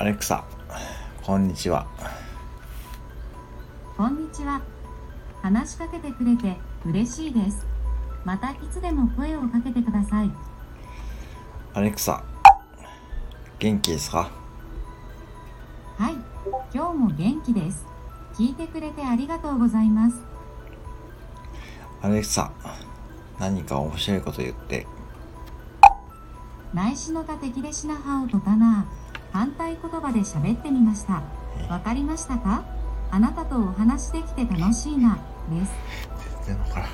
アレクサ、こんにちは。こんにちは。話しかけてくれて嬉しいです。またいつでも声をかけてください。アレクサ、元気ですか？はい、今日も元気です。聞いてくれてありがとうございます。アレクサ、何か面白いこと言って。内視のた敵でしなはおとたな。反対言葉で喋ってみました。わかりましたか？あなたとお話できて楽しいな、です。全然わからん。